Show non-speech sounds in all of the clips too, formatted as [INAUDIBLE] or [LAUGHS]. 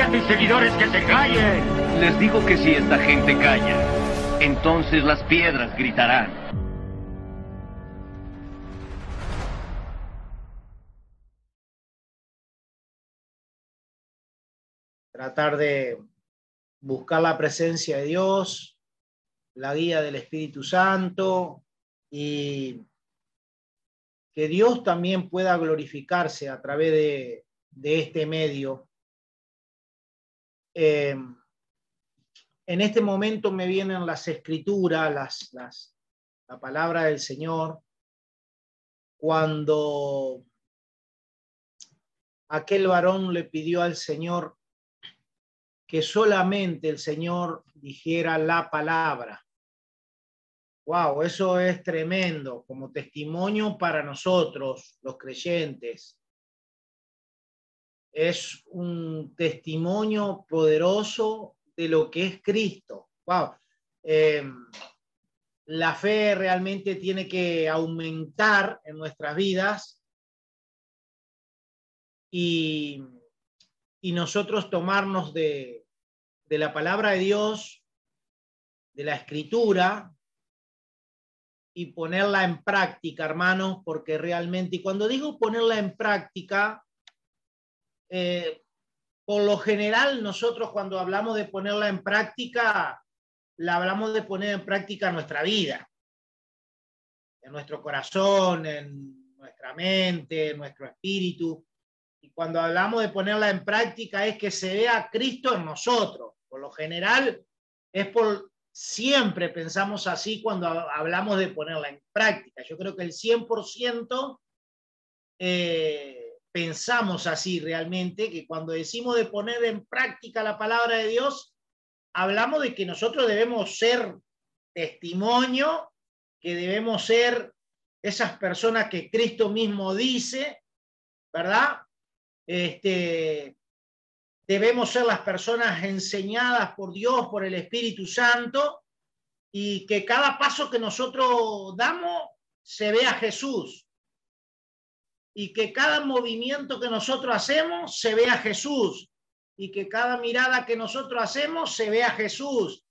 A tus seguidores que se callen. Les digo que si esta gente calla, entonces las piedras gritarán. Tratar de buscar la presencia de Dios, la guía del Espíritu Santo y que Dios también pueda glorificarse a través de, de este medio. Eh, en este momento me vienen las escrituras, las, las, la palabra del Señor, cuando aquel varón le pidió al Señor que solamente el Señor dijera la palabra. Wow, eso es tremendo como testimonio para nosotros, los creyentes. Es un testimonio poderoso de lo que es Cristo. Wow. Eh, la fe realmente tiene que aumentar en nuestras vidas y, y nosotros tomarnos de, de la palabra de Dios, de la escritura, y ponerla en práctica, hermanos, porque realmente, y cuando digo ponerla en práctica, eh, por lo general nosotros cuando hablamos de ponerla en práctica, la hablamos de poner en práctica nuestra vida, en nuestro corazón, en nuestra mente, en nuestro espíritu. Y cuando hablamos de ponerla en práctica es que se vea Cristo en nosotros. Por lo general es por siempre pensamos así cuando hablamos de ponerla en práctica. Yo creo que el 100% eh, pensamos así realmente, que cuando decimos de poner en práctica la palabra de Dios, hablamos de que nosotros debemos ser testimonio, que debemos ser esas personas que Cristo mismo dice, ¿verdad? Este, debemos ser las personas enseñadas por Dios, por el Espíritu Santo, y que cada paso que nosotros damos se vea Jesús. Y que cada movimiento que nosotros hacemos se vea Jesús. Y que cada mirada que nosotros hacemos se vea Jesús.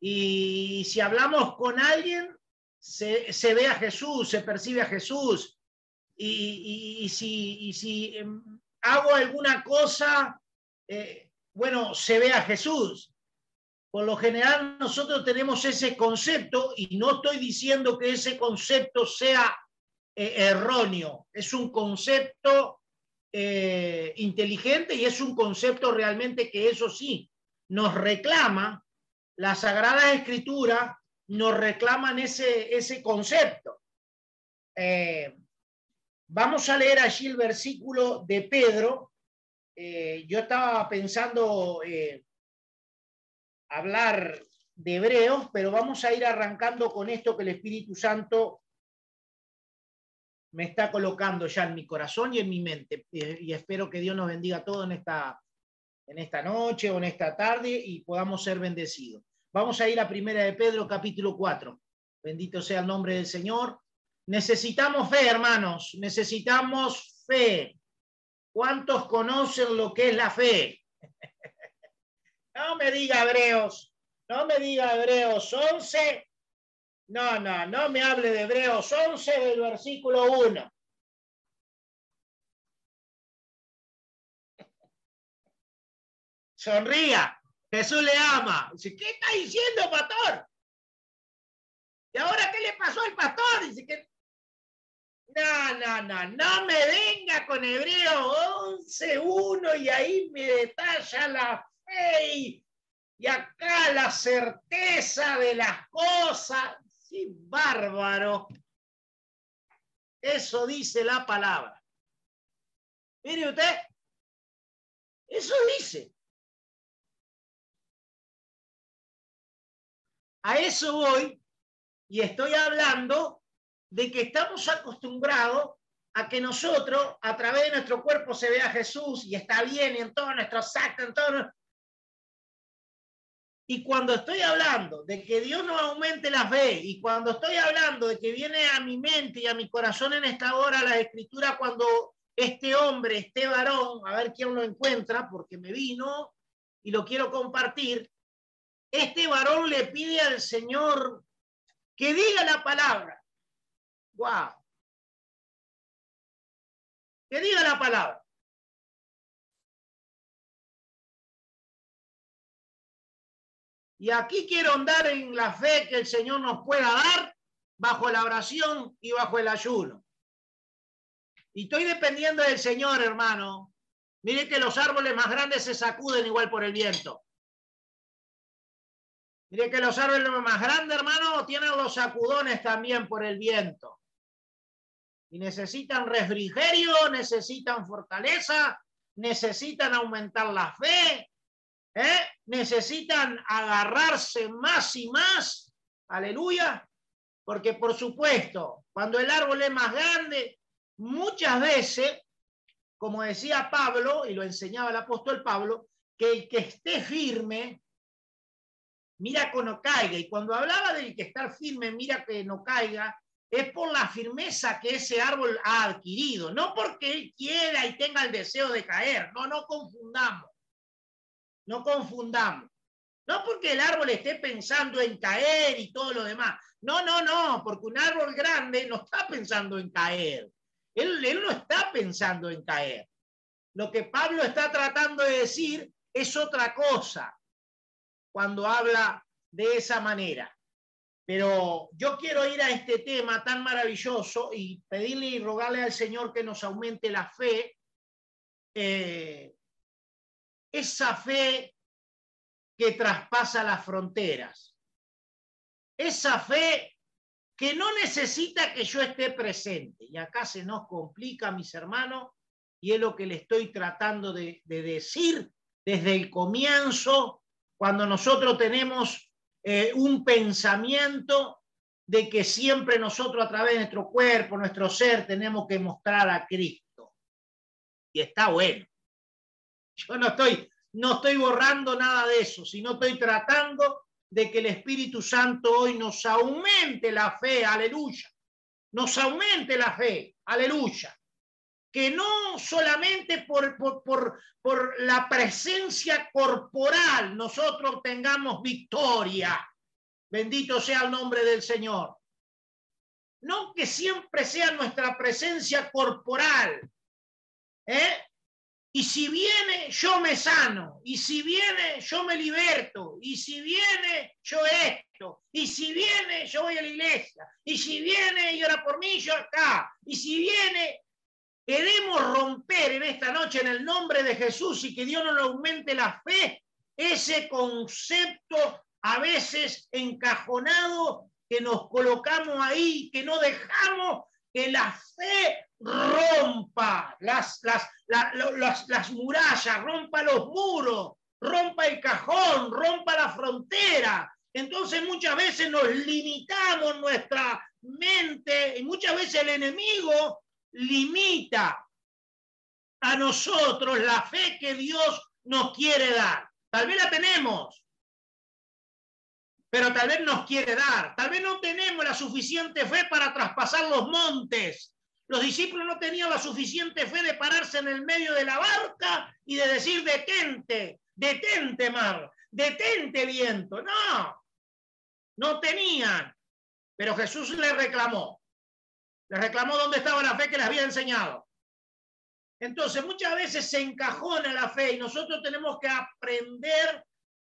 Y si hablamos con alguien, se, se ve a Jesús, se percibe a Jesús. Y, y, si, si hago alguna cosa eh, bueno, se ve a Jesús. Por lo general nosotros tenemos ese concepto y no estoy diciendo que ese concepto sea eh, erróneo, es un concepto eh, inteligente y es un concepto realmente que eso sí nos reclama, la Sagrada Escritura nos reclaman ese, ese concepto. Eh, vamos a leer allí el versículo de Pedro, yo estaba pensando hablar de hebreos, pero vamos a ir arrancando con esto que el Espíritu Santo me está colocando ya en mi corazón y en mi mente. Y, espero que Dios nos bendiga a todos en esta, en esta noche o en esta tarde y podamos ser bendecidos. Vamos a ir a Primera de Pedro, capítulo 4. Bendito sea el nombre del Señor. Necesitamos fe, hermanos. Necesitamos fe. ¿Cuántos conocen lo que es la fe? [LAUGHS] No me diga Hebreos, no me diga Hebreos 11. No, no, no me hable de Hebreos 11 del versículo 1. Sonría. Jesús le ama. Dice, ¿qué está diciendo, pastor? ¿Y ahora qué le pasó al pastor? Dice que no, no, no, no me venga con Hebreo 11.1 y ahí me detalla la fe y, y acá la certeza de las cosas. Sí, bárbaro. Eso dice la palabra. Mire usted, eso dice. A eso voy y estoy hablando de que estamos acostumbrados a que nosotros, a través de nuestro cuerpo, se vea Jesús y está bien y en todos nuestros actos, en todo. Y cuando estoy hablando de que Dios nos aumente la fe y cuando estoy hablando de que viene a mi mente y a mi corazón en esta hora la escritura cuando este hombre, este varón, a ver quién lo encuentra, porque me vino y lo quiero compartir, este varón le pide al Señor que diga la palabra. ¡Wow! Que diga la palabra. Y aquí quiero andar en la fe que el Señor nos pueda dar bajo la oración y bajo el ayuno. Y estoy dependiendo del Señor, hermano. Mire que los árboles más grandes se sacuden igual por el viento. Mire que los árboles más grandes, hermano, tienen los sacudones también por el viento. Y necesitan refrigerio, necesitan fortaleza, necesitan aumentar la fe, ¿eh? necesitan agarrarse más y más. Aleluya. Porque por supuesto, cuando el árbol es más grande, muchas veces, como decía Pablo, y lo enseñaba el apóstol Pablo, que el que esté firme, mira que no caiga. Y cuando hablaba del que estar firme, mira que no caiga, es por la firmeza que ese árbol ha adquirido, no porque él quiera y tenga el deseo de caer. No, no confundamos. No confundamos. No porque el árbol esté pensando en caer y todo lo demás. No, no, no, porque un árbol grande no está pensando en caer. Él, no está pensando en caer. Lo que Pablo está tratando de decir es otra cosa cuando habla de esa manera. Pero yo quiero ir a este tema tan maravilloso y pedirle y rogarle al Señor que nos aumente la fe, eh, esa fe que traspasa las fronteras, esa fe que no necesita que yo esté presente. Y acá se nos complica, mis hermanos, y es lo que le estoy tratando de, de decir desde el comienzo, cuando nosotros tenemos eh, un pensamiento de que siempre nosotros a través de nuestro cuerpo, nuestro ser, tenemos que mostrar a Cristo. Y está bueno. [LAUGHS] Yo no estoy, no estoy borrando nada de eso, sino estoy tratando de que el Espíritu Santo hoy nos aumente la fe, aleluya. Nos aumente la fe, aleluya que no solamente por, por, por, la presencia corporal nosotros tengamos victoria. Bendito sea el nombre del Señor. No que siempre sea nuestra presencia corporal. ¿eh? Y si viene, yo me sano. Y si viene, yo me liberto. Y si viene, yo esto. Y si viene, yo voy a la iglesia. Y si viene, y ora por mí, yo acá. Y si viene, Queremos romper en esta noche en el nombre de Jesús y que Dios nos aumente la fe, ese concepto a veces encajonado que nos colocamos ahí, que no dejamos que la fe rompa las, las, las, las murallas, rompa los muros, rompa el cajón, rompa la frontera. Entonces muchas veces nos limitamos nuestra mente y muchas veces el enemigo limita a nosotros la fe que Dios nos quiere dar. Tal vez la tenemos, pero tal vez nos quiere dar. Tal vez no tenemos la suficiente fe para traspasar los montes. Los discípulos no tenían la suficiente fe de pararse en el medio de la barca y de decir, detente, detente mar, detente viento. No, no tenían. Pero Jesús le reclamó, le reclamó dónde estaba la fe que les había enseñado. Entonces, muchas veces se encajona la fe y nosotros tenemos que aprender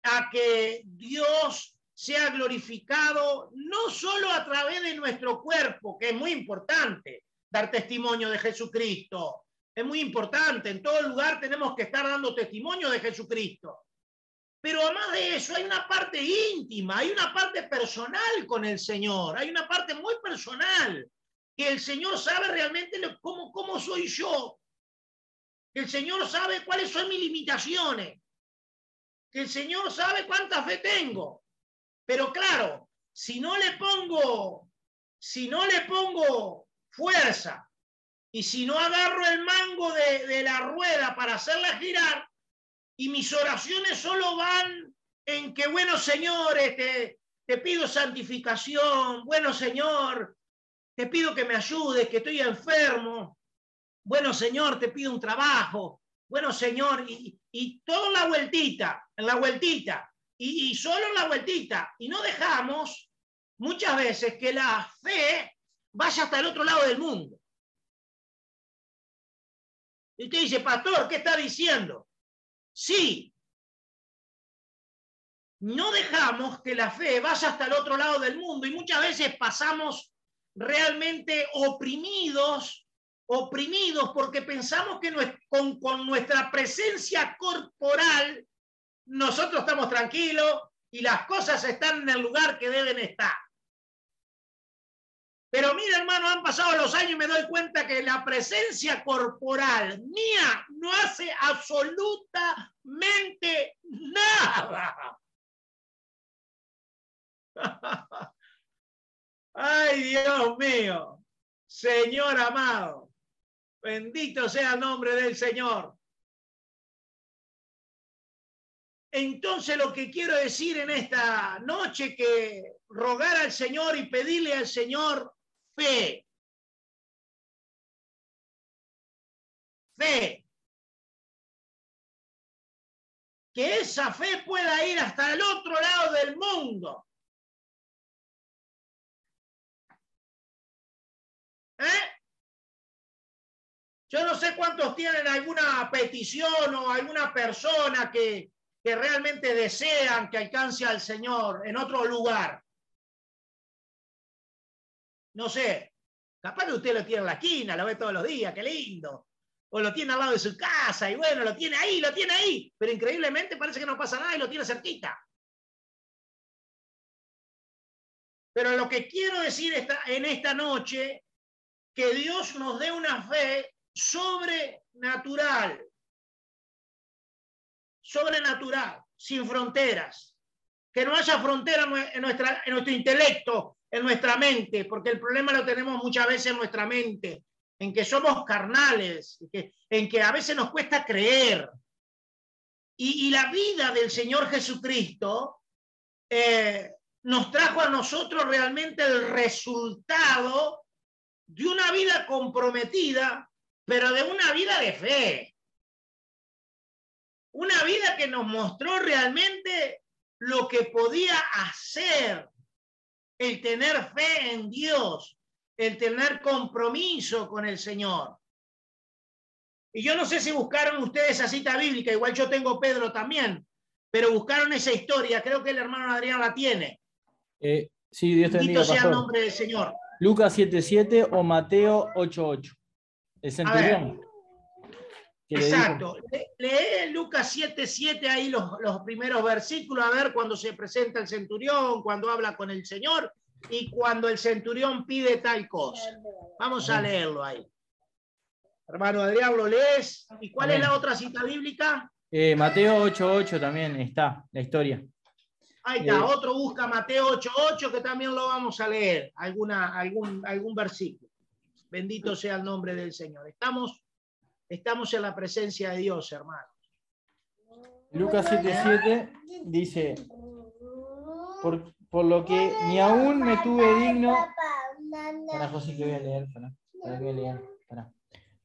a que Dios sea glorificado no solo a través de nuestro cuerpo, que es muy importante dar testimonio de Jesucristo, es muy importante, en todo lugar tenemos que estar dando testimonio de Jesucristo. Pero además de eso, hay una parte íntima, hay una parte personal con el Señor, hay una parte muy personal, que el Señor sabe realmente cómo, cómo soy yo, que el Señor sabe cuáles son mis limitaciones, que el Señor sabe cuánta fe tengo. Pero claro, si no le pongo, si no le pongo fuerza. Y si no agarro el mango de, de la rueda para hacerla girar y mis oraciones solo van en que, bueno, Señor, te, te pido santificación, bueno, Señor, te pido que me ayudes, que estoy enfermo, bueno, Señor, te pido un trabajo, bueno, Señor, y, y toda la vueltita, en la vueltita, y, y solo en la vueltita, y no dejamos muchas veces que la fe vaya hasta el otro lado del mundo. Y usted dice, pastor, ¿qué está diciendo? Sí. No dejamos que la fe vaya hasta el otro lado del mundo y muchas veces pasamos realmente oprimidos, oprimidos porque pensamos que con, con nuestra presencia corporal nosotros estamos tranquilos y las cosas están en el lugar que deben estar. Pero mira, hermano, han pasado los años y me doy cuenta que la presencia corporal mía no hace absolutamente nada. [LAUGHS] Ay, Dios mío, Señor amado, bendito sea el nombre del Señor. Entonces lo que quiero decir en esta noche que rogar al Señor y pedirle al Señor fe. Fe. Que esa fe pueda ir hasta el otro lado del mundo. ¿Eh? Yo no sé cuántos tienen alguna petición o alguna persona que, que realmente desean que alcance al Señor en otro lugar. No sé, capaz que usted lo tiene en la esquina, lo ve todos los días, qué lindo. O lo tiene al lado de su casa y bueno, lo tiene ahí, lo tiene ahí. Pero increíblemente parece que no pasa nada y lo tiene cerquita. Pero lo que quiero decir esta, en esta noche, que Dios nos dé una fe sobrenatural. Sobrenatural, sin fronteras. Que no haya frontera en, nuestro intelecto, en nuestra mente, porque el problema lo tenemos muchas veces en nuestra mente, en que somos carnales, en que, a veces nos cuesta creer. Y, y la vida del Señor Jesucristo eh, nos trajo a nosotros realmente el resultado de una vida comprometida, pero de una vida de fe. Una vida que nos mostró realmente lo que podía hacer el tener fe en Dios, el tener compromiso con el Señor. Y yo no sé si buscaron ustedes esa cita bíblica, igual yo tengo Pedro también, pero buscaron esa historia, creo que el hermano Adrián la tiene. Eh, sí, Dios te bendiga, sea el nombre del Señor. Lucas 7.7 o Mateo 8.8. El centurión. Exacto. Lee Lucas 7.7 ahí los, los primeros versículos, a ver cuando se presenta el centurión, cuando habla con el Señor y cuando el centurión pide tal cosa. Vamos a leerlo ahí. Hermano Adrián, ¿lo lees? ¿Y cuál es la otra cita bíblica? Eh, Mateo 8.8 también está, la historia. Ahí está, eh, otro busca Mateo 8.8 que también lo vamos a leer, alguna, algún, algún versículo. Bendito sea el nombre del Señor. Estamos Estamos en la presencia de Dios, hermanos. Lucas 7:7 dice, por, por, lo que ni aún me tuve digno... Para José que voy a leer, para, para que voy a leer, para.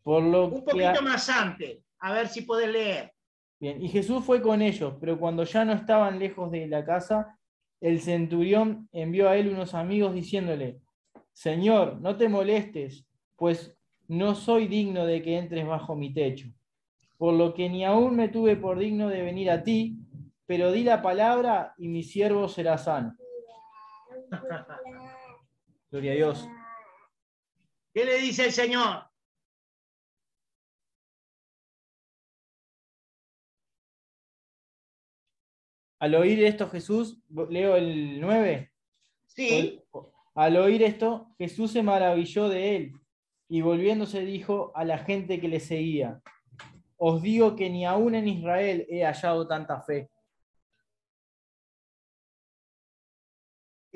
Por lo Un poquito más antes, a ver si puedes leer. Bien, y Jesús fue con ellos, pero cuando ya no estaban lejos de la casa, el centurión envió a él unos amigos diciéndole, Señor, no te molestes, pues no soy digno de que entres bajo mi techo, por lo que ni aún me tuve por digno de venir a ti, pero di la palabra y mi siervo será sano. [LAUGHS] Gloria a Dios. ¿Qué le dice el Señor? Al oír esto, Jesús, leo el 9. Sí, Al oír esto, Jesús se maravilló de él y volviéndose dijo a la gente que le seguía, os digo que ni aún en Israel he hallado tanta fe.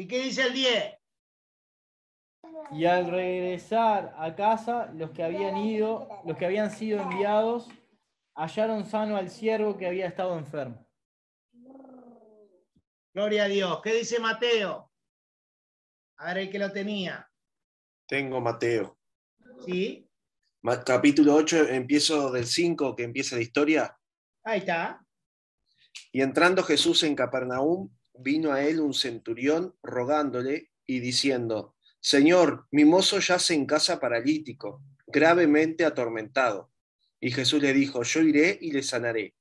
¿y qué dice el 10? Y al regresar a casa, los que habían ido, los que habían sido enviados, hallaron sano al siervo que había estado enfermo. Gloria a Dios. ¿Qué dice Mateo? A ver el que lo tenía. Tengo Mateo. ¿Sí? Capítulo 8, empiezo del 5, que empieza la historia. Ahí está. Y entrando Jesús en Capernaum, vino a él un centurión rogándole y diciendo, Señor, mi mozo yace en casa paralítico, gravemente atormentado. Y Jesús le dijo, yo iré y le sanaré.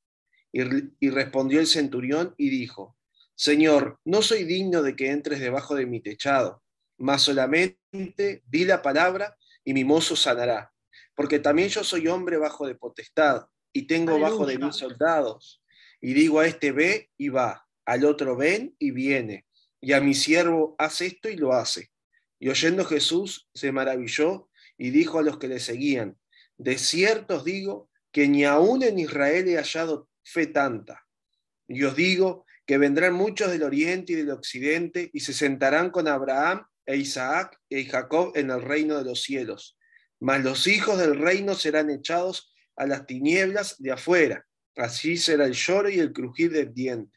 Y, y respondió el centurión y dijo, Señor, no soy digno de que entres debajo de mi techado, mas solamente di la palabra y mi mozo sanará. Porque también yo soy hombre bajo de potestad y tengo bajo de mí soldados. Y digo a este ve y va, al otro ven y viene, y a mi siervo haz esto y lo hace. Y oyendo Jesús se maravilló y dijo a los que le seguían, de cierto os digo que ni aún en Israel he hallado fe tanta. Y os digo que vendrán muchos del oriente y del occidente y se sentarán con Abraham e Isaac y Jacob en el reino de los cielos. Mas los hijos del reino serán echados a las tinieblas de afuera. Así será el lloro y el crujir del diente.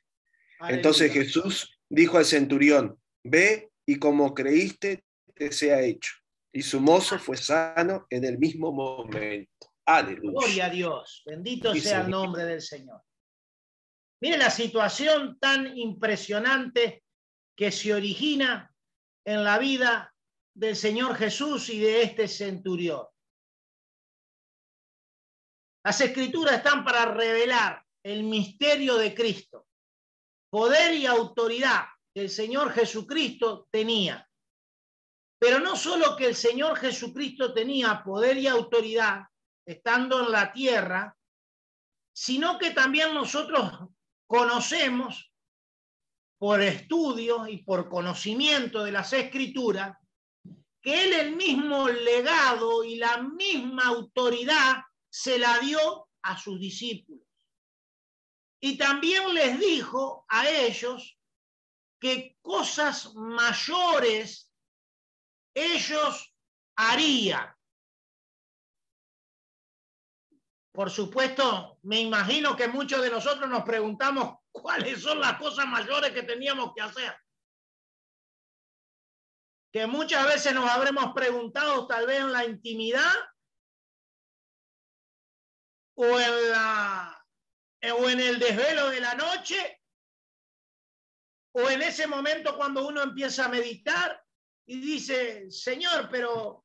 Entonces. Jesús dijo al centurión, ve y como creíste, te sea hecho. Y su mozo fue sano en el mismo momento. Aleluya. Gloria a Dios. Bendito Sí, sea el nombre del Señor. Mire la situación tan impresionante que se origina en la vida del Señor Jesús y de este centurión. Las escrituras están para revelar el misterio de Cristo, poder y autoridad que el Señor Jesucristo tenía. Pero no solo que el Señor Jesucristo tenía poder y autoridad estando en la tierra, sino que también nosotros conocemos por estudio y por conocimiento de las escrituras que él el mismo legado y la misma autoridad se la dio a sus discípulos. Y también les dijo a ellos que cosas mayores ellos harían. Por supuesto, me imagino que muchos de nosotros nos preguntamos cuáles son las cosas mayores que teníamos que hacer. Que muchas veces nos habremos preguntado tal vez en la intimidad o en, la, o en el desvelo de la noche o en ese momento cuando uno empieza a meditar y dice, Señor, pero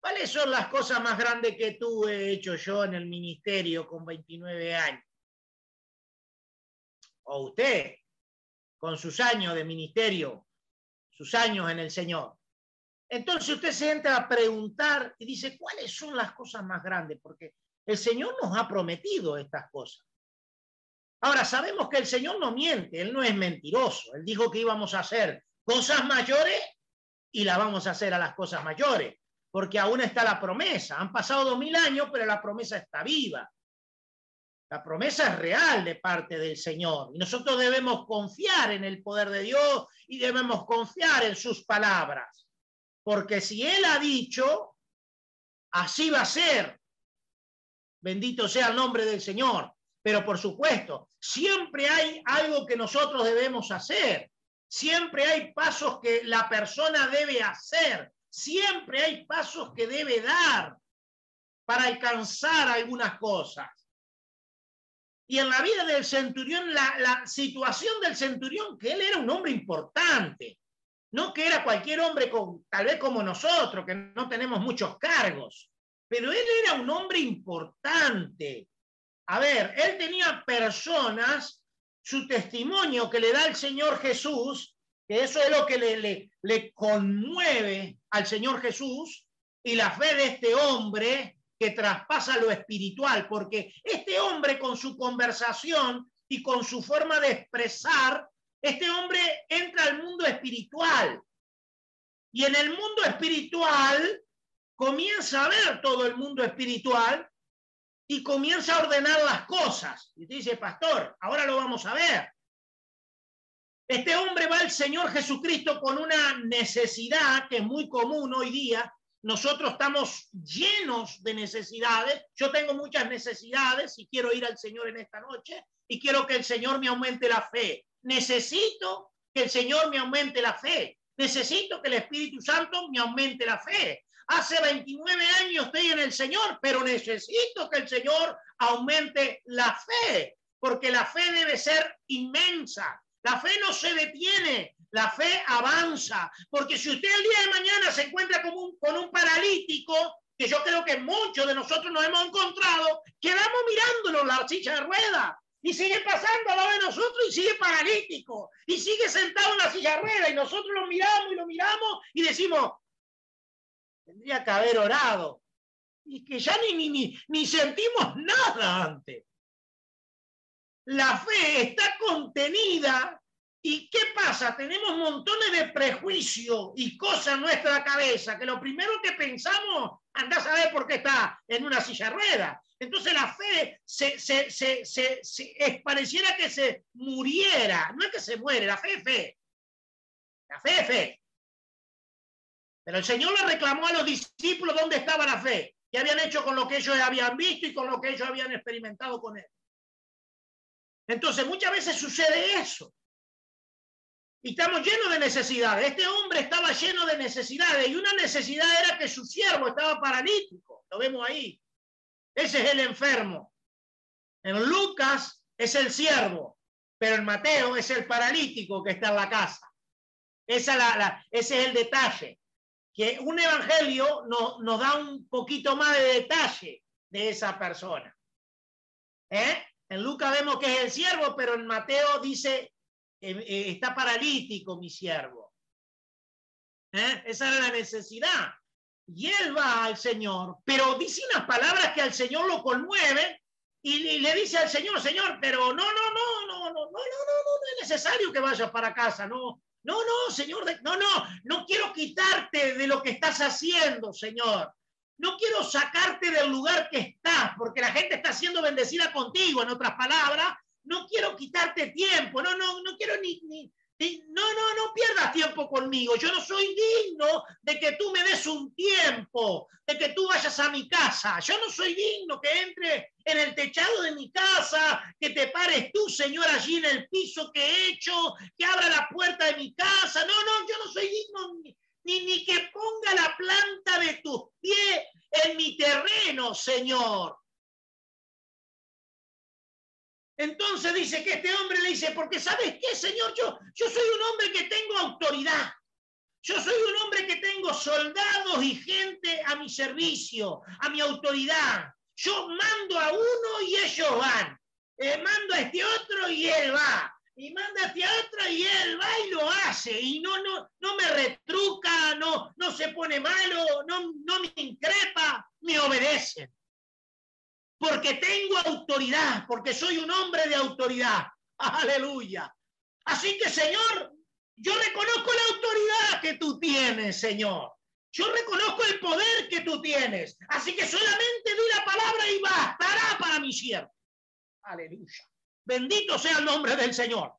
¿cuáles son las cosas más grandes que tú he hecho yo en el ministerio con 29 años? O usted, con sus años de ministerio, sus años en el Señor. Entonces usted se entra a preguntar y dice, ¿cuáles son las cosas más grandes? Porque el Señor nos ha prometido estas cosas. Ahora, sabemos que el Señor no miente, Él no es mentiroso. Él dijo que íbamos a hacer cosas mayores y las vamos a hacer a las cosas mayores, porque aún está la promesa. Han pasado dos mil años, pero la promesa está viva. La promesa es real de parte del Señor y nosotros debemos confiar en el poder de Dios y debemos confiar en sus palabras, porque si Él ha dicho, así va a ser. Bendito sea el nombre del Señor. Pero por supuesto, siempre hay algo que nosotros debemos hacer. Siempre hay pasos que la persona debe hacer. Siempre hay pasos que debe dar para alcanzar algunas cosas. Y en la vida del centurión, la, situación del centurión, que él era un hombre importante, No que era cualquier hombre con, tal vez como nosotros, que no tenemos muchos cargos, pero él era un hombre importante. A ver, él tenía personas, su testimonio que le da el Señor Jesús, que eso es lo que le, le conmueve al Señor Jesús, y la fe de este hombre que traspasa lo espiritual, porque este hombre con su conversación y con su forma de expresar, este hombre entra al mundo espiritual. Y en el mundo espiritual comienza a ver todo el mundo espiritual y comienza a ordenar las cosas. Y dice, pastor, ahora lo vamos a ver. Este hombre va al Señor Jesucristo con una necesidad que es muy común hoy día, nosotros estamos llenos de necesidades. Yo tengo muchas necesidades y quiero ir al Señor en esta noche y quiero que el Señor me aumente la fe. Necesito que el Señor me aumente la fe. Necesito que el Espíritu Santo me aumente la fe. Hace 29 años estoy en el Señor, pero necesito que el Señor aumente la fe, porque la fe debe ser inmensa. La fe no se detiene, la fe avanza, porque si usted el día de mañana se encuentra con un, con un paralítico, que yo creo que muchos de nosotros nos hemos encontrado, quedamos mirándolo la silla de ruedas y sigue pasando al lado de nosotros y sigue paralítico y sigue sentado en la silla de ruedas y nosotros lo miramos y lo miramos y decimos, tendría que haber orado y que ya ni, ni, ni, ni sentimos nada antes. La fe está contenida ¿Y qué pasa? Tenemos montones de prejuicios y cosas en nuestra cabeza que lo primero que pensamos, anda a saber por qué está en una silla rueda. Entonces la fe se, pareciera que se muriera. No es que se muere, la fe es fe. La fe es fe. Pero el Señor le reclamó a los discípulos dónde estaba la fe, qué habían hecho con lo que ellos habían visto y con lo que ellos habían experimentado con Él. Entonces muchas veces sucede eso y estamos llenos de necesidades. Este hombre estaba lleno de necesidades y una necesidad era que su siervo estaba paralítico. Lo vemos ahí. Ese es el enfermo. En Lucas es el siervo, pero en Mateo es el paralítico que está en la casa. Esa la, ese es el detalle. Que un evangelio nos da un poquito más de detalle de esa persona. ¿Eh? En Lucas vemos que es el siervo, pero en Mateo dice eh, está paralítico mi siervo. ¿Eh? Esa era la necesidad. Y él va al Señor, pero dice unas palabras que al Señor lo conmueven y, le dice al Señor, Señor, pero no, no, no, no, no, no, no, no, no es necesario que vayas para casa, no, no, no, Señor, no, no, no quiero quitarte de lo que estás haciendo, Señor. No quiero sacarte del lugar que estás, porque la gente está siendo bendecida contigo, en otras palabras, no quiero quitarte tiempo, no, no, no quiero ni, ni, no, no, no pierdas tiempo conmigo. Yo no soy digno de que tú me des un tiempo, de que tú vayas a mi casa. Yo no soy digno que entre en el techado de mi casa, que te pares tú, Señor, allí en el piso que he hecho, que abra la puerta de mi casa. No, no, yo no soy digno ni, ni, que ponga la planta de tus pies en mi terreno, Señor. Entonces dice que este hombre le dice, porque sabes qué, Señor, yo, yo soy un hombre que tengo autoridad. Yo soy un hombre que tengo soldados y gente a mi servicio, a mi autoridad. Yo mando a uno y ellos van. Eh, mando a este otro y él va. Y manda a otro y él va y lo hace. Y no, no, no me retruca, no, no se pone malo, no, no me increpa, me obedecen porque tengo autoridad, porque soy un hombre de autoridad. [LAUGHS] Aleluya. Así que, Señor, yo reconozco la autoridad que tú tienes, Señor. Yo reconozco el poder que tú tienes. Así que solamente di la palabra y bastará para mi siervo. Aleluya. Bendito sea el nombre del Señor.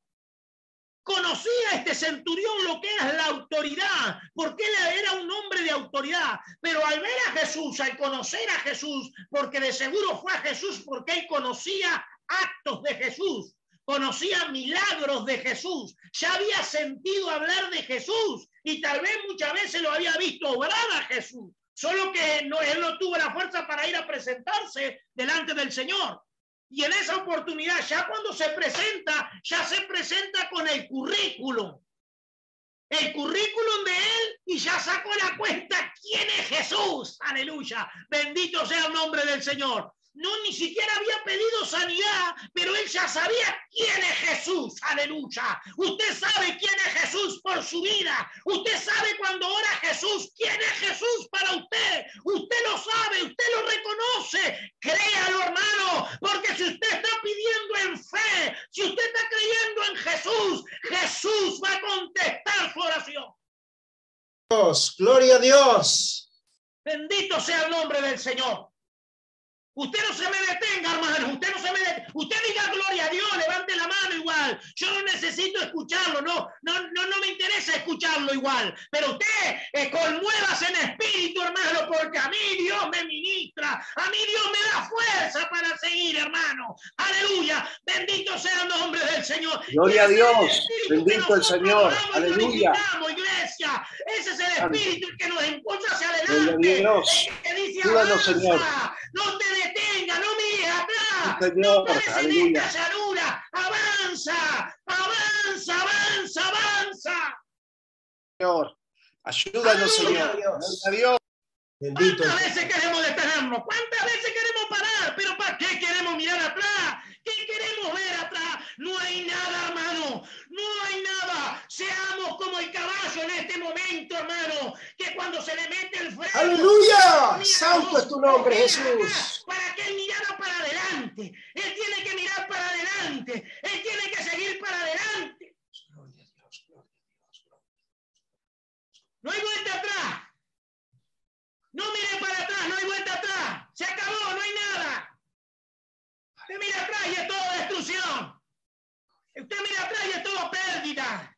Conocía este centurión lo que es la autoridad, porque él era un hombre de autoridad. Pero al ver a Jesús, al conocer a Jesús, porque de seguro fue a Jesús porque él conocía actos de Jesús, conocía milagros de Jesús, ya había sentido hablar de Jesús y tal vez muchas veces lo había visto obrar a Jesús, solo que no, él no tuvo la fuerza para ir a presentarse delante del Señor. Y en esa oportunidad, ya cuando se presenta, ya se presenta con el currículum. el currículum de él y ya sacó la cuenta quién es Jesús. Aleluya. Bendito sea el nombre del Señor. No, ni siquiera había pedido sanidad, pero él ya sabía quién es Jesús. Aleluya. Usted sabe quién es Jesús por su vida. Usted sabe cuando ora Jesús quién es Jesús para usted. Usted lo sabe, usted lo reconoce. Créalo, hermano, porque si usted está pidiendo en fe, si usted está creyendo en Jesús, Jesús va a contestar su oración. Dios, gloria a Dios. Bendito sea el nombre del Señor. Usted no se me detenga, hermano. Usted no se me detenga. Usted diga gloria a Dios, levante la mano igual. Yo no necesito escucharlo, no, no, no, no me interesa escucharlo igual. Pero usted eh, conmuévase en espíritu, hermano, porque a mí Dios me ministra. A mí Dios me da fuerza para seguir, hermano. Aleluya. Bendito sea el nombre del Señor. Gloria a el Dios. Bendito el Señor. Aleluya. iglesia. Ese es el espíritu que nos impulsa hacia adelante. Dios. Que dice, Ayúdanos, Señor. no te detenga, no mires atrás, Señor. no en Aleluya. avanza, avanza, avanza, avanza. Señor. Ayúdanos, Aleluya. Señor. Gloria a Dios. Bendito ¿Cuántas veces queremos detenernos? ¿Cuántas veces queremos parar? ¿Pero para qué queremos mirar atrás? ¿Qué queremos ver atrás? No hay nada, hermano. No hay nada. Seamos como el caballo en este momento, hermano. Que cuando se le mete el freno. Aleluya. Santo es tu nombre, Jesús. Para que él mirara para adelante. Él tiene que mirar para adelante. Él tiene que seguir para adelante. No hay vuelta atrás. No mire para atrás, no hay vuelta atrás. Se acabó, no hay nada. Usted mira atrás y es todo destrucción. Usted mira atrás y es todo pérdida.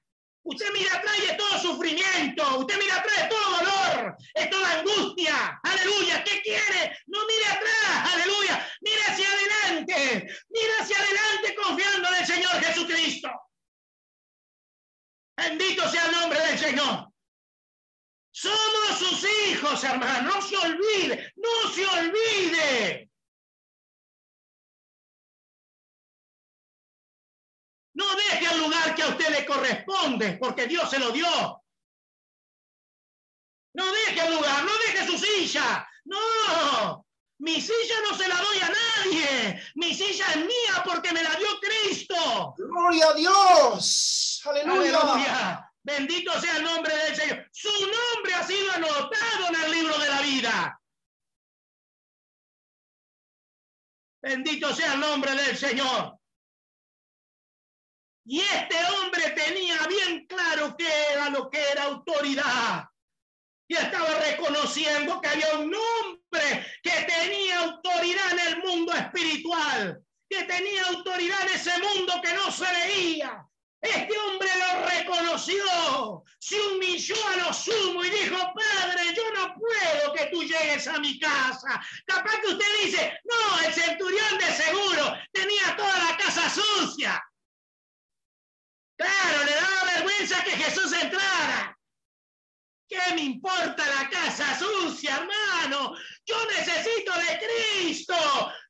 Usted mira atrás y es todo sufrimiento. Usted mira atrás y es todo dolor. Es toda angustia. Aleluya. ¿Qué quiere? No mire atrás. Aleluya. Mire hacia adelante. Mire hacia adelante confiando en el Señor Jesucristo. Bendito sea el nombre del Señor. Somos sus hijos, hermano. No se olvide, no se olvide. Le corresponde, porque Dios se lo dio. No deje lugar, no deje su silla. No, mi silla no se la doy a nadie. Mi silla es mía porque me la dio Cristo. Gloria a Dios. Aleluya. Aleluya. Bendito sea el nombre del Señor. Su nombre ha sido anotado en el libro de la vida. Bendito sea el nombre del Señor. Y este hombre tenía bien claro qué era lo que era autoridad. Y estaba reconociendo que había un hombre que tenía autoridad en el mundo espiritual, que tenía autoridad en ese mundo que no se veía. Este hombre lo reconoció, se humilló a lo sumo y dijo, Padre, yo no puedo que tú llegues a mi casa. Capaz que usted dice, no, el centurión de seguro tenía toda la casa sucia. Claro, le daba vergüenza que Jesús entrara. ¿Qué me importa la casa sucia, hermano? Yo necesito de Cristo.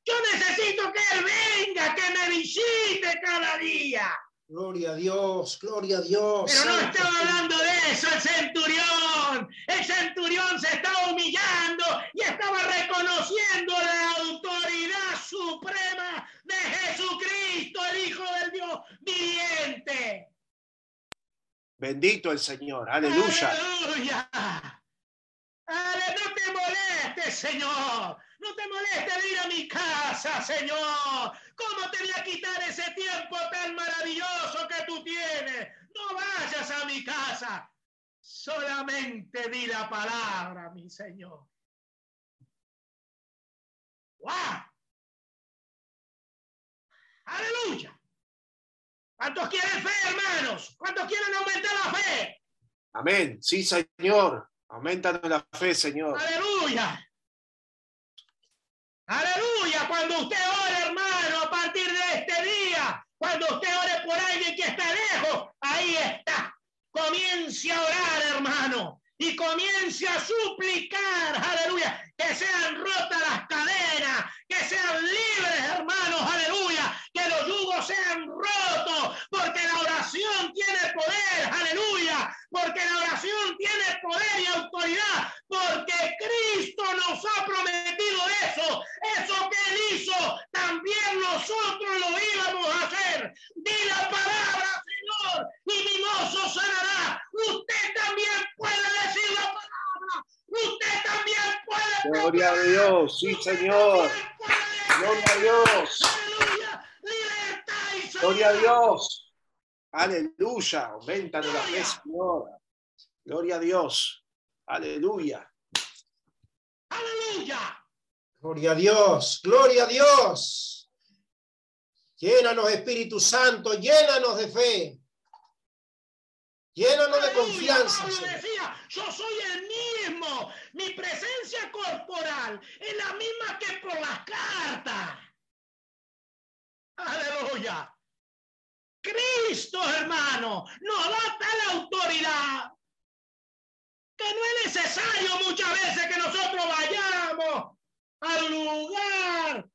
Yo necesito que Él venga, que me visite cada día. Gloria a Dios. Gloria a Dios. Pero no estaba hablando de eso el centurión. El centurión se estaba humillando y estaba reconociendo la autoridad suprema de Jesucristo, Bendito el Señor. Aleluya. Aleluya. Ale, no te molestes, Señor. No te molestes de ir a mi casa, Señor. ¿Cómo te voy a quitar ese tiempo tan maravilloso que tú tienes? No vayas a mi casa. Solamente di la palabra, mi Señor. ¡Wow! Aleluya. ¿Cuántos quieren fe, hermanos? ¿Cuántos quieren aumentar la fe? Amén. Sí, Señor. Aumentanos la fe, Señor. Aleluya. Aleluya. Cuando usted ore, hermano, a partir de este día, cuando usted ore por alguien que está lejos, ahí está. Comience a orar, hermano. Y comience a suplicar, aleluya, que sean rotas las cadenas, que sean libres, hermanos, aleluya, que los yugos sean rotos, porque la oración tiene poder, aleluya, porque la oración tiene poder y autoridad, porque Cristo nos ha prometido eso, eso que Él hizo, también nosotros lo íbamos a hacer. Di la palabra, Señor, y mi mozo sanará. Usted también puede decir la palabra Usted también puede. Gloria a Dios, sí, Usted Señor. Gloria a Dios. Gloria a. Dios. Aleluya. Aumentanos la fe, Señor. Gloria a Dios. Aleluya. Aleluya. Gloria a Dios, gloria a Dios. Llénanos, Espíritu Santo, llénanos de fe. Llénanos de confianza. Señor. yo soy el Mi presencia corporal es la misma que por las cartas. Aleluya. Cristo, hermano, nos da tal autoridad que no es necesario muchas veces que nosotros vayamos al lugar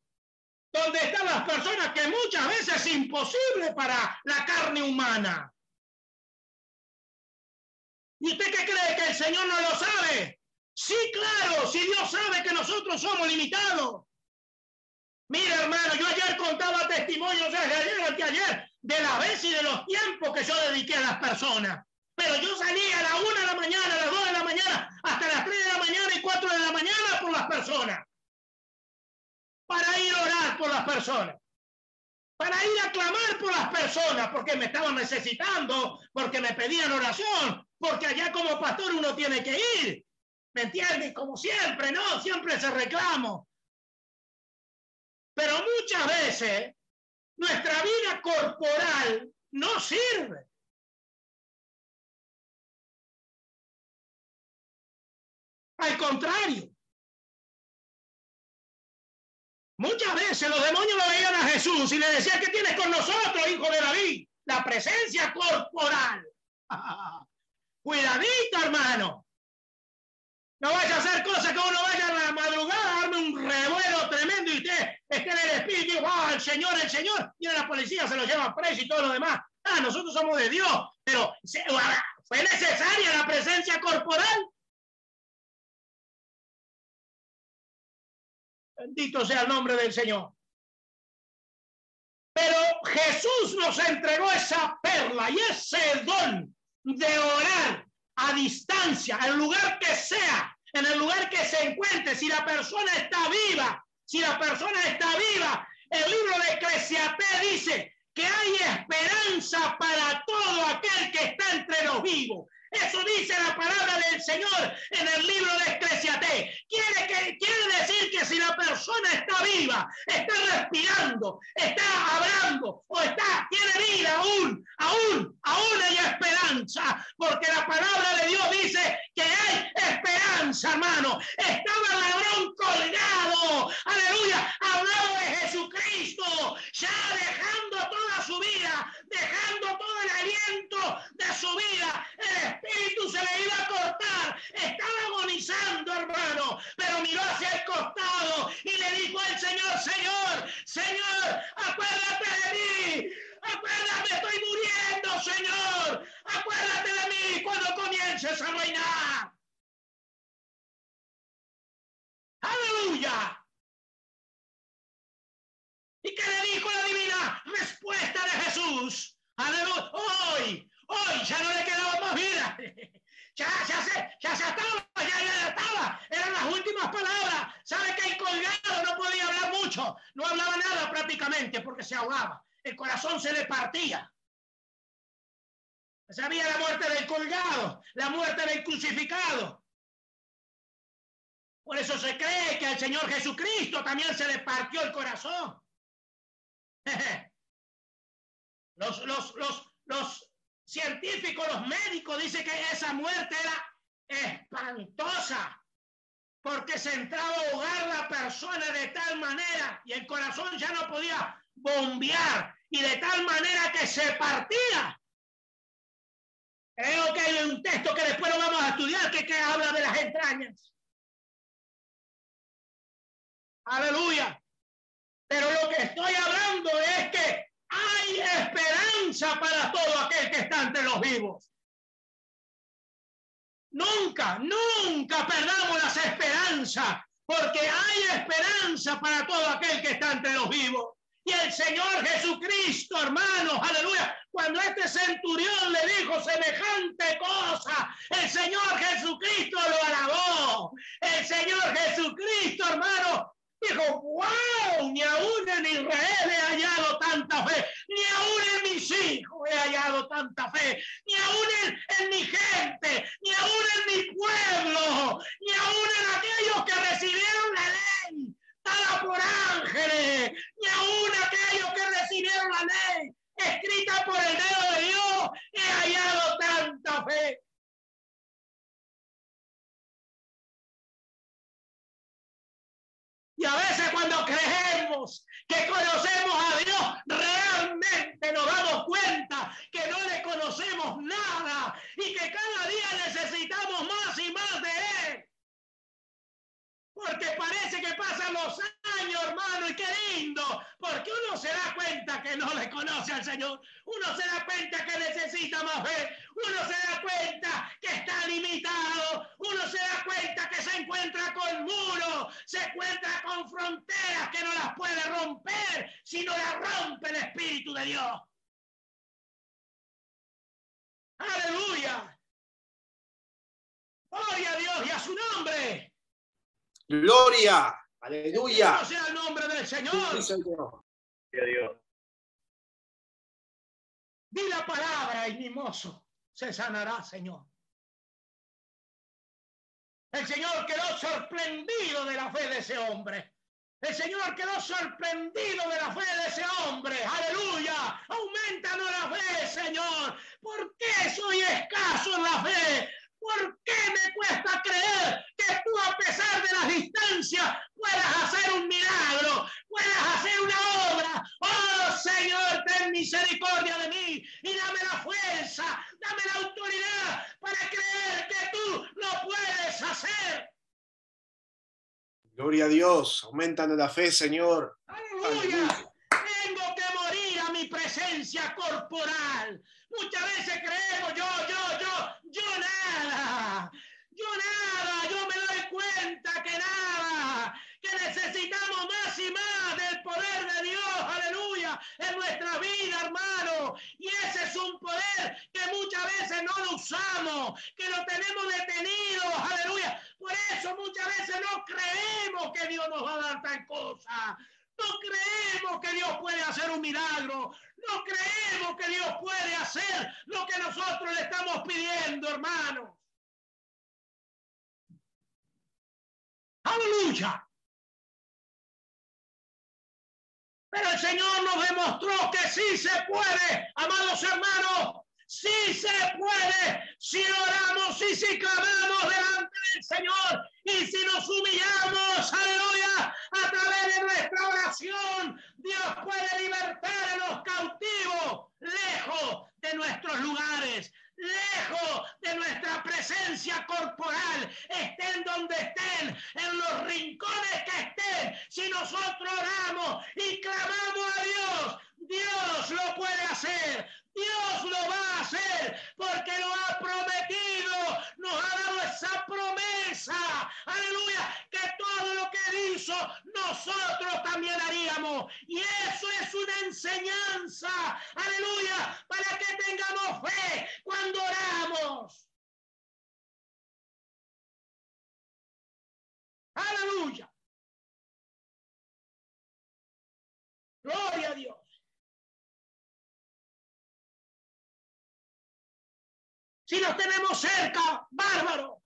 donde están las personas que muchas veces es imposible para la carne humana. ¿Y usted qué cree que el Señor no lo sabe? Sí, claro, si Dios sabe que nosotros somos limitados. Mira, hermano, yo ayer contaba testimonios desde ayer hasta ayer de la vez y de los tiempos que yo dediqué a las personas. Pero yo salía a la una de la mañana, a las dos de la mañana, hasta las tres de la mañana y cuatro de la mañana por las personas. Para ir a orar por las personas. Para ir a clamar por las personas, porque me estaban necesitando, porque me pedían oración, porque allá como pastor uno tiene que ir. ¿Me entiendes? Como siempre, ¿no? Siempre se reclamo. Pero muchas veces nuestra vida corporal no sirve. Al contrario. Muchas veces los demonios lo veían a Jesús y le decían que tienes con nosotros, hijo de David, la presencia corporal. [LAUGHS] Cuidadito, hermano. No vaya a hacer cosas que uno vaya a la madrugada a darme un revuelo tremendo y usted esté en el espíritu y diga, "Ah, el Señor, el Señor, y la policía se lo lleva preso y todo lo demás. Ah, nosotros somos de Dios, pero se- ¿fue necesaria la presencia corporal? Bendito sea el nombre del Señor. Pero Jesús nos entregó esa perla y ese don de orar a distancia, en lugar que sea, en el lugar que se encuentre, si la persona está viva, si la persona está viva, el libro de Eclesiastés dice que hay esperanza para todo aquel que está entre los vivos. Eso dice la palabra del Señor en el libro de Eclesiastés. Quiere, decir que si la persona está viva, está respirando, está hablando o está, tiene vida aún, aún, aún hay esperanza, porque la palabra de Dios dice que hay esperanza, hermano. Estaba el ladrón colgado, aleluya, hablando de Jesucristo, ya dejando toda su vida, dejando todo el aliento de su vida. El espíritu se le iba a cortar, estaba agonizando, hermano, pero miró hacia el costado y le dijo al Señor, Señor, Señor, acuérdate de mí. Acuérdate, estoy muriendo, Señor. Acuérdate de mí cuando comiences a reinar. Aleluya. ¿Y qué le dijo la divina respuesta de Jesús? Hoy, hoy ya no le quedaba más vida. [LAUGHS] Ya, ya se, ya se estaba, ya, ya estaba. Eran las últimas palabras. ¿Sabe que el colgado no podía hablar mucho? No hablaba nada prácticamente porque se ahogaba. El corazón se le partía. Sabía la muerte del colgado, la muerte del crucificado. Por eso se cree que al Señor Jesucristo también se le partió el corazón. [LAUGHS] Los, los, los, los científicos, los médicos dicen que esa muerte era espantosa porque se entraba a ahogar la persona de tal manera y el corazón ya no podía bombear y de tal manera que se partía. Creo que hay un texto que después lo vamos a estudiar que, que habla de las entrañas. Aleluya. Pero lo que estoy hablando es que hay esperanza para todo aquel que está entre los vivos. Nunca, nunca perdamos las esperanzas, porque hay esperanza para todo aquel que está entre los vivos. Y el Señor Jesucristo, hermanos, aleluya, cuando este centurión le dijo semejante cosa, el Señor Jesucristo lo alabó. El Señor Jesucristo, hermano, dijo, wow, ni aún en Israel he hallado tanta fe, ni aún en mis hijos he hallado tanta fe, ni aún en, mi gente, ni aún en mi pueblo, ni aún en aquellos que recibieron la ley dada por ángeles, ni aún aquellos que recibieron la ley escrita por el dedo de Dios, he hallado tanta fe. Y a veces cuando creemos que conocemos a Dios, realmente nos damos cuenta que no le conocemos nada y que cada día necesitamos más y más de Él. Porque parece que pasan los años, hermano, y qué lindo, porque uno se da cuenta que no le conoce al Señor, uno se da cuenta que necesita más fe, uno se da cuenta que está limitado, uno se da cuenta que se encuentra con muros, se encuentra con fronteras que no las puede romper, sino las rompe el Espíritu de Dios. Aleluya. Gloria a Dios y a su nombre. Gloria. Aleluya. Bendito sea el nombre del Señor. Sí, Señor. Di la palabra y mi mozo se sanará, Señor. El Señor quedó sorprendido de la fe de ese hombre. El Señor quedó sorprendido de la fe de ese hombre. Aleluya. Aumentanos la fe, Señor. ¿Por qué soy escaso en la fe? ¿Por qué me cuesta creer que tú a pesar de las distancias puedas hacer un milagro, puedas hacer una obra? Oh Señor, ten misericordia de mí y dame la fuerza, dame la autoridad para creer que tú lo puedes hacer. Gloria a Dios. Aumentanos la fe, Señor. Aleluya. Tengo que morir a mi presencia corporal. Muchas veces creemos yo, yo, yo, yo nada. Yo nada, yo me doy cuenta que nada, que necesitamos más y más del poder de Dios, aleluya, en nuestra vida, hermano. Y ese es un poder que muchas veces no lo usamos, que lo tenemos detenido, aleluya. Por eso muchas veces no creemos que Dios nos va a dar tal cosa. No creemos que Dios puede hacer un milagro. No creemos que Dios puede hacer lo que nosotros le estamos pidiendo, hermano. Aleluya. Pero el Señor nos demostró que sí se puede, amados hermanos. Sí se puede si oramos y si clamamos delante del Señor y si nos humillamos, aleluya, a través de nuestra oración, Dios puede libertar a los cautivos lejos de nuestros lugares, lejos de nuestra presencia corporal, estén donde estén, en los rincones que estén, si nosotros oramos y clamamos a Dios, Dios lo puede hacer, Dios lo va a hacer porque lo ha prometido, nos ha dado esa promesa, aleluya, que todo lo que hizo nosotros también haríamos. Y eso es una enseñanza, aleluya, para que tengamos fe cuando oramos. Si los tenemos cerca, bárbaro.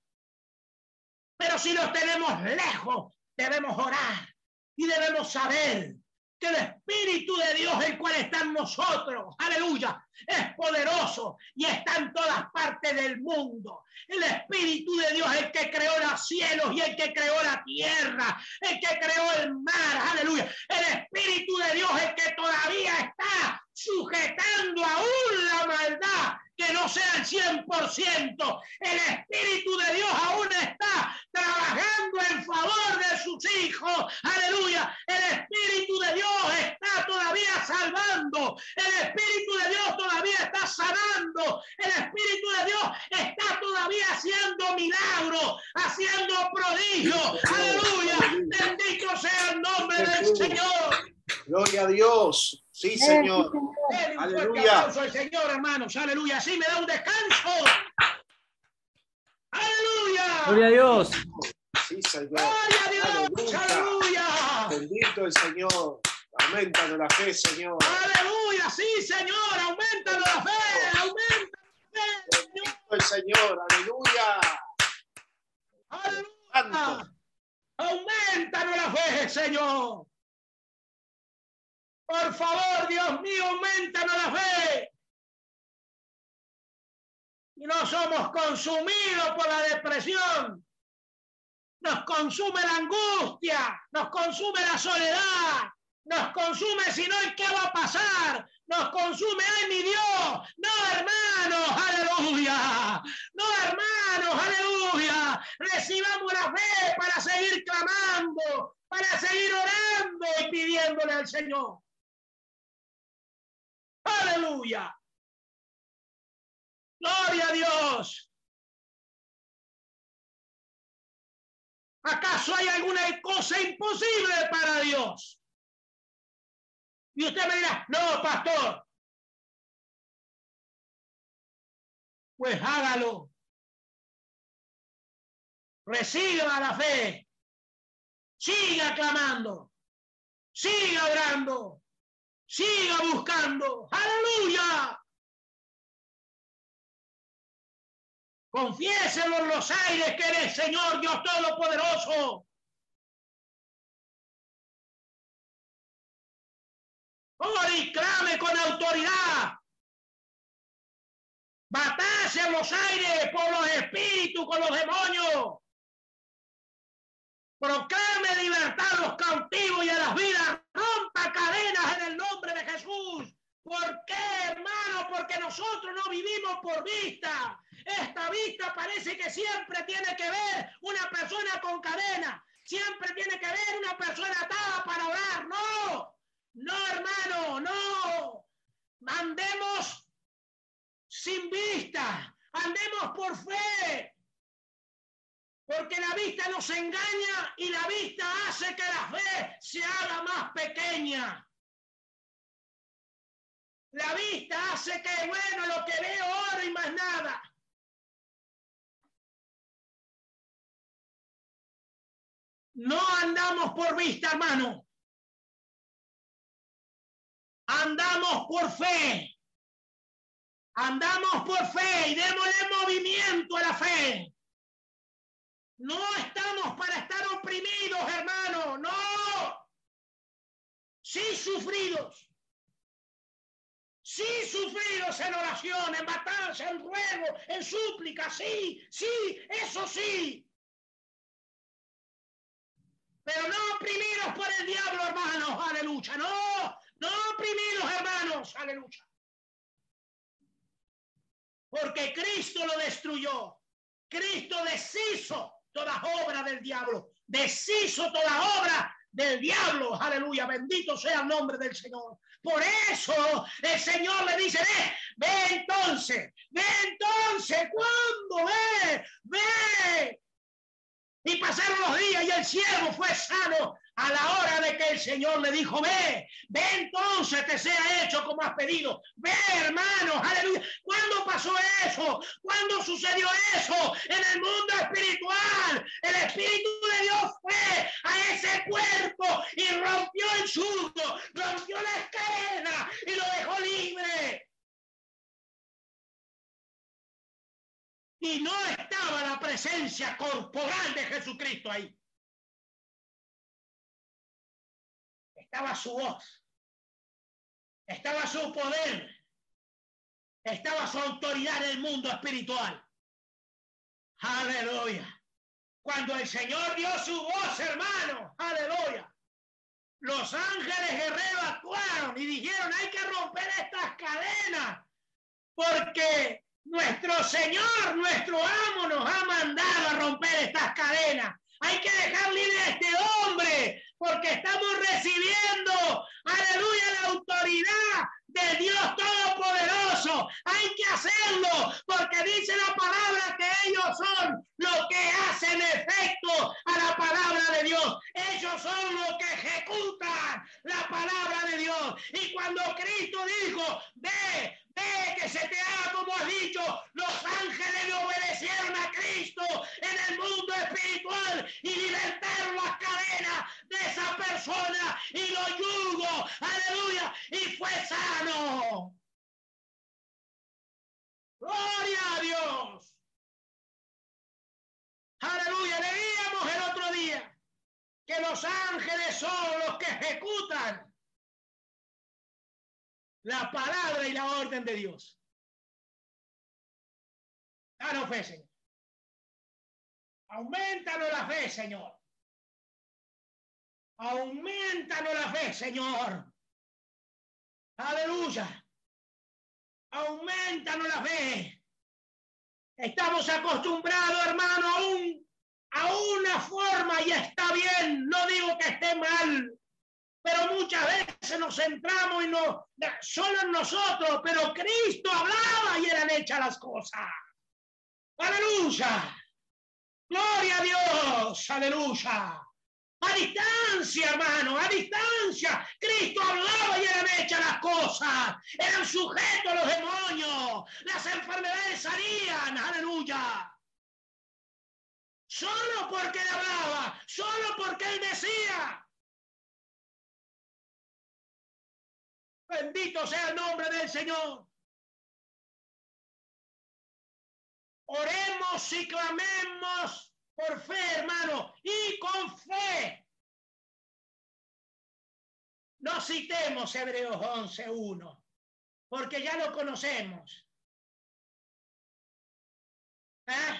Pero si los tenemos lejos, debemos orar y debemos saber que el Espíritu de Dios, el cual está en nosotros, aleluya, es poderoso y está en todas partes del mundo. El Espíritu de Dios, el que creó los cielos y el que creó la tierra, el que creó el mar, aleluya. El Espíritu de Dios, el que todavía está sujetando aún la maldad que no sea el 100%. El Espíritu de Dios aún está trabajando en favor de sus hijos. Aleluya. El Espíritu de Dios está todavía salvando. El Espíritu de Dios todavía está sanando. El Espíritu de Dios está todavía haciendo milagros, haciendo prodigios. Aleluya. Bendito sea el nombre del Señor. Gloria a Dios. Sí, Señor. Un fuerte Aleluya. aplauso al Señor, hermanos. Aleluya. Así me da un descanso. Aleluya. Gloria a Dios. Sí, Señor. Gloria a Dios. Aleluya. Aleluya. Bendito el Señor. Aumentanos la fe, Señor. Aleluya. Sí, Señor. Aumenta la fe. Aumenta la fe, Señor. Bendito el Señor. Aleluya. Aleluya. Aumentanos la fe, Señor. Por favor, Dios mío, aumentanos la fe. Y no somos consumidos por la depresión. Nos consume la angustia, nos consume la soledad, nos consume si no, ¿qué va a pasar? Nos consume, ay mi Dios, no hermanos, aleluya, no hermanos, aleluya, recibamos la fe para seguir clamando, para seguir orando y pidiéndole al Señor. Aleluya. Gloria a Dios. ¿Acaso hay alguna cosa imposible para Dios? Y usted me dirá, no, pastor. Pues hágalo. Reciba la fe. Siga clamando. Siga orando. Siga buscando. Aleluya. Confiéselo en los aires que eres Señor Dios Todopoderoso. Ore y clame con autoridad. Batase en los aires por los espíritus, con los demonios. Proclame libertad a los cautivos y a las vidas. Cadenas en el nombre de Jesús. ¿Por qué, hermano? Porque nosotros no vivimos por vista. Esta vista parece que siempre tiene que ver una persona con cadena. Siempre tiene que ver una persona atada para orar. No, no, hermano, no. Andemos sin vista. Andemos por fe. Porque la vista nos engaña y la vista hace que la fe se haga más pequeña. La vista hace que, bueno, lo que veo ahora y más nada. No andamos por vista, hermano. Andamos por fe. Andamos por fe y démosle movimiento a la fe. No estamos para estar oprimidos, hermano. No. Sí sufridos. Sí sufridos en oración, en batalla, en ruego, en súplica. Sí, sí, eso sí. Pero no oprimidos por el diablo, hermanos. Aleluya. No, no oprimidos, hermanos. Aleluya. Porque Cristo lo destruyó. Cristo deshizo toda obra del diablo. Deshizo toda obra del diablo. Aleluya. Bendito sea el nombre del Señor. Por eso el Señor le dice, ve, ve entonces, ve entonces, ¿cuándo? Ve, ve. Y pasaron los días y el siervo fue sano a la hora de que el Señor le dijo, ve, ve entonces te sea hecho como has pedido. Ve, hermanos, aleluya. ¿Cuándo pasó eso? ¿Cuándo sucedió eso? En el mundo espiritual. El Espíritu de Dios fue a ese cuerpo y rompió el surdo, rompió la cadena y lo dejó libre. Y no estaba la presencia corporal de Jesucristo ahí. Estaba su voz. Estaba su poder. Estaba su autoridad en el mundo espiritual. Aleluya. Cuando el Señor dio su voz, hermano, aleluya. Los ángeles guerreros actuaron y dijeron, hay que romper estas cadenas, porque nuestro Señor, nuestro amo, nos ha mandado a romper estas cadenas. Hay que dejar libre a este hombre, porque estamos recibiendo, aleluya, la autoridad de Dios Todopoderoso. Hay que hacerlo, porque dice la palabra que ellos son lo que hacen efecto a la palabra de Dios. Ellos son los que ejecutan la palabra de Dios. Y cuando Cristo dijo, ve, ve que se te haga como has dicho, los ángeles le obedecieron a Cristo en el mundo espiritual y libertaron las cadenas de esa persona y lo yugo, aleluya, y fue sano. Gloria a Dios. Aleluya, leíamos el otro día que los ángeles son los que ejecutan la palabra y la orden de Dios. Danos fe, Señor. Aumentanos la fe, Señor. Aumentanos la fe, Señor. Aleluya. Aumentanos la fe. Estamos acostumbrados, hermano, a un a una forma y está bien, no digo que esté mal, pero muchas veces nos centramos y no solo en nosotros, pero Cristo hablaba y eran hechas las cosas. Aleluya. Gloria a Dios. Aleluya. A distancia, hermano, a distancia. Cristo hablaba y eran hechas las cosas. Eran sujetos los demonios. Las enfermedades salían. Aleluya. Solo porque él hablaba, solo porque él decía. Bendito sea el nombre del Señor. Oremos y clamemos por fe, hermano, y con fe. No citemos Hebreos 11.1, porque ya lo conocemos. ¿Eh?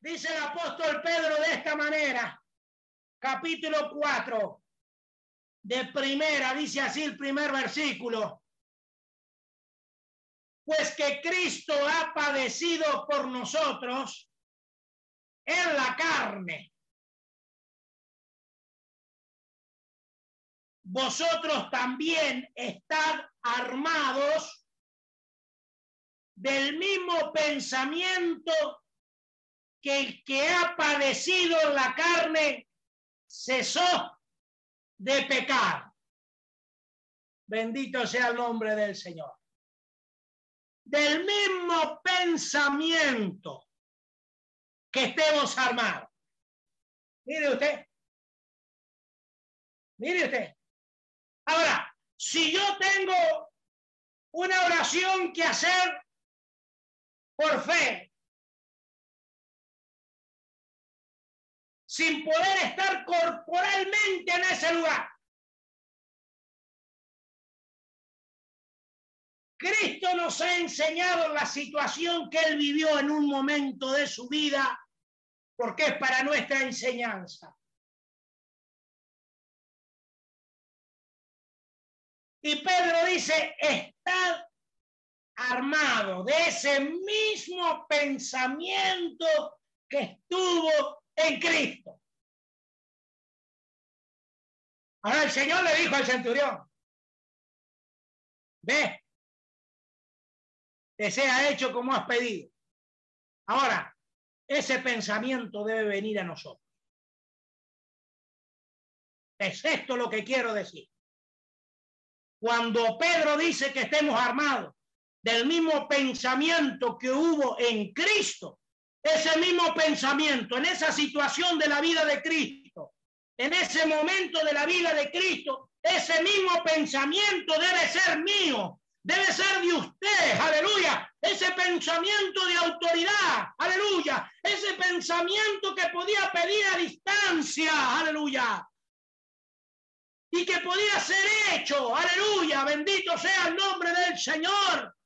Dice el apóstol Pedro de esta manera, capítulo 4 de primera, dice así el primer versículo. Pues que Cristo ha padecido por nosotros en la carne. Vosotros también estad armados del mismo pensamiento que el que ha padecido la carne cesó de pecar. Bendito sea el nombre del Señor. Del mismo pensamiento que estemos armados. Mire usted. Mire usted. Ahora, si yo tengo una oración que hacer por fe, sin poder estar corporalmente en ese lugar. Cristo nos ha enseñado la situación que él vivió en un momento de su vida, porque es para nuestra enseñanza. Y Pedro dice, estad armado de ese mismo pensamiento que estuvo en Cristo. Ahora el Señor le dijo al centurión, ve, te sea hecho como has pedido. Ahora, ese pensamiento debe venir a nosotros. Es esto lo que quiero decir. Cuando Pedro dice que estemos armados del mismo pensamiento que hubo en Cristo, ese mismo pensamiento en esa situación de la vida de Cristo, en ese momento de la vida de Cristo, ese mismo pensamiento debe ser mío, debe ser de usted, aleluya, ese pensamiento de autoridad, aleluya, ese pensamiento que podía pedir a distancia, aleluya, y que podía ser hecho, aleluya, bendito sea el nombre del Señor.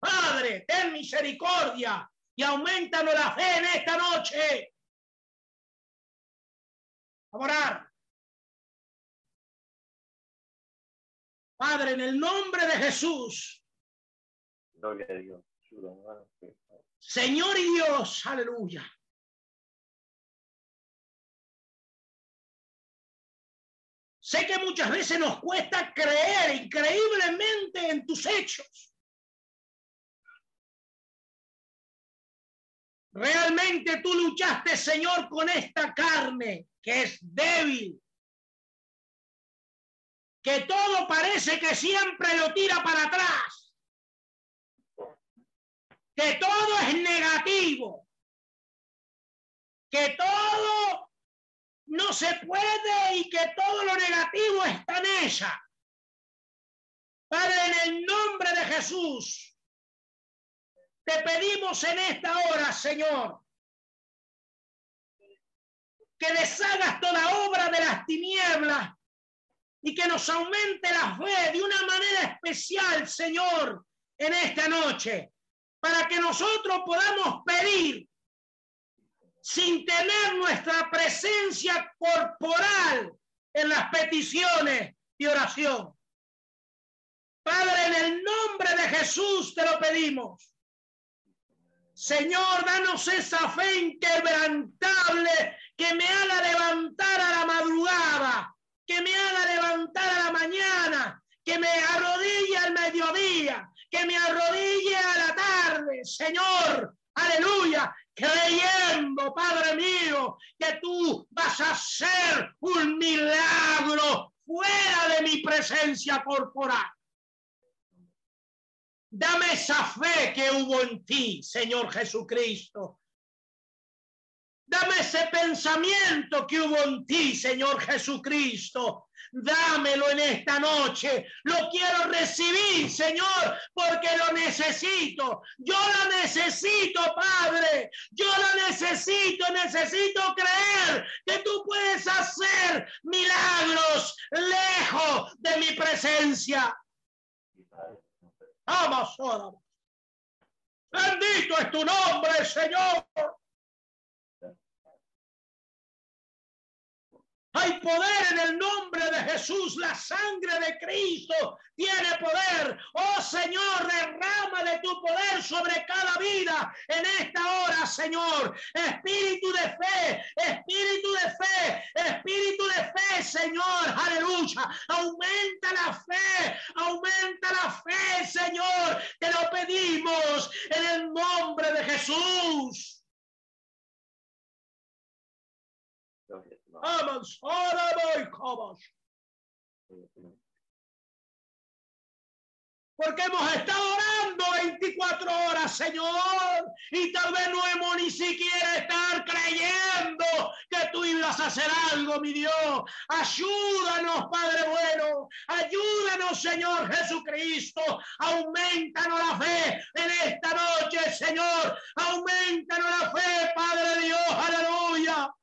Padre, ten misericordia y aumentanos la fe en esta noche. A orar. Padre, en el nombre de Jesús. Gloria a Dios. Señor y Dios, aleluya. Sé que muchas veces nos cuesta creer increíblemente en tus hechos. Realmente tú luchaste, Señor, con esta carne que es débil, que todo parece que siempre lo tira para atrás, que todo es negativo, que todo no se puede y que todo lo negativo está en ella. Padre, en el nombre de Jesús, te pedimos en esta hora, Señor, que deshagas toda obra de las tinieblas y que nos aumente la fe de una manera especial, Señor, en esta noche, para que nosotros podamos pedir sin tener nuestra presencia corporal en las peticiones de oración. Padre, en el nombre de Jesús te lo pedimos. Señor, danos esa fe inquebrantable que me haga levantar a la madrugada, que me haga levantar a la mañana, que me arrodille al mediodía, que me arrodille a la tarde. Señor, aleluya, creyendo, Padre mío, que tú vas a hacer un milagro fuera de mi presencia corporal. Dame esa fe que hubo en ti, Señor Jesucristo. Dame ese pensamiento que hubo en ti, Señor Jesucristo. Dámelo en esta noche. Lo quiero recibir, Señor, porque lo necesito. Yo lo necesito, Padre. Yo lo necesito. Necesito creer que tú puedes hacer milagros lejos de mi presencia. Bendito es tu nombre, Señor. Hay poder en el nombre de Jesús. La sangre de Cristo tiene poder. Oh Señor, derrama de tu poder sobre cada vida en esta hora, Señor. Espíritu de fe, espíritu de fe, espíritu de fe, Señor. Aleluya. Aumenta la fe, aumenta la fe, Señor. Te lo pedimos en el nombre de Jesús. Porque hemos estado orando 24 horas, Señor, y tal vez no hemos ni siquiera estar creyendo que tú ibas a hacer algo, mi Dios. Ayúdanos, Padre bueno. Ayúdanos, Señor Jesucristo. Aumentanos la fe en esta noche, Señor. Aumentanos la fe, Padre Dios. Aleluya.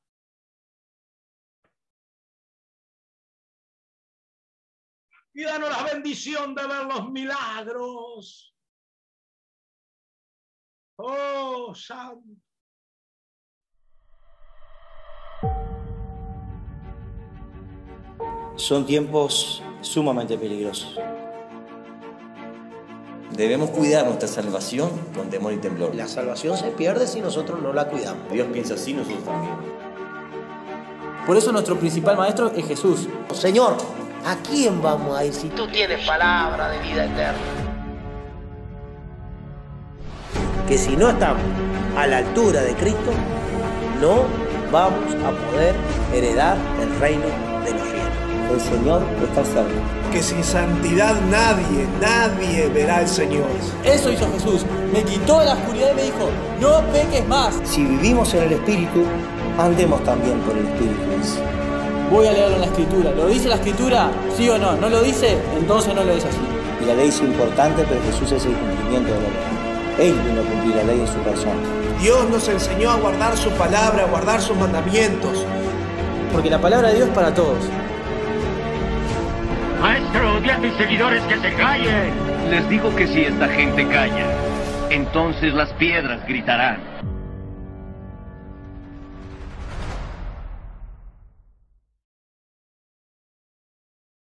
Y danos la bendición de ver los milagros. Oh, Santo. Son tiempos sumamente peligrosos. Debemos cuidar nuestra salvación con temor y temblor. La salvación se pierde si nosotros no la cuidamos. Dios piensa así, nosotros también. Por eso nuestro principal maestro es Jesús. Señor, ¿A quién vamos a ir si tú tienes palabra de vida eterna? Que si no estamos a la altura de Cristo, no vamos a poder heredar el reino de los cielos. El Señor está cerca. Que sin santidad nadie, nadie verá al Señor. Eso hizo Jesús. Me quitó la oscuridad y me dijo, no peques más. Si vivimos en el Espíritu, andemos también por el Espíritu. Voy a leerlo en la escritura. ¿Lo dice la escritura? ¿Sí o no? ¿No lo dice? Entonces no lo es así. Y la ley es importante, pero Jesús es el cumplimiento de la ley. Él vino a cumplir la ley en su persona. Dios nos enseñó a guardar su palabra, a guardar sus mandamientos. Porque la palabra de Dios es para todos. Maestro, di a tus seguidores que se callen. Les digo que si esta gente calla, entonces las piedras gritarán.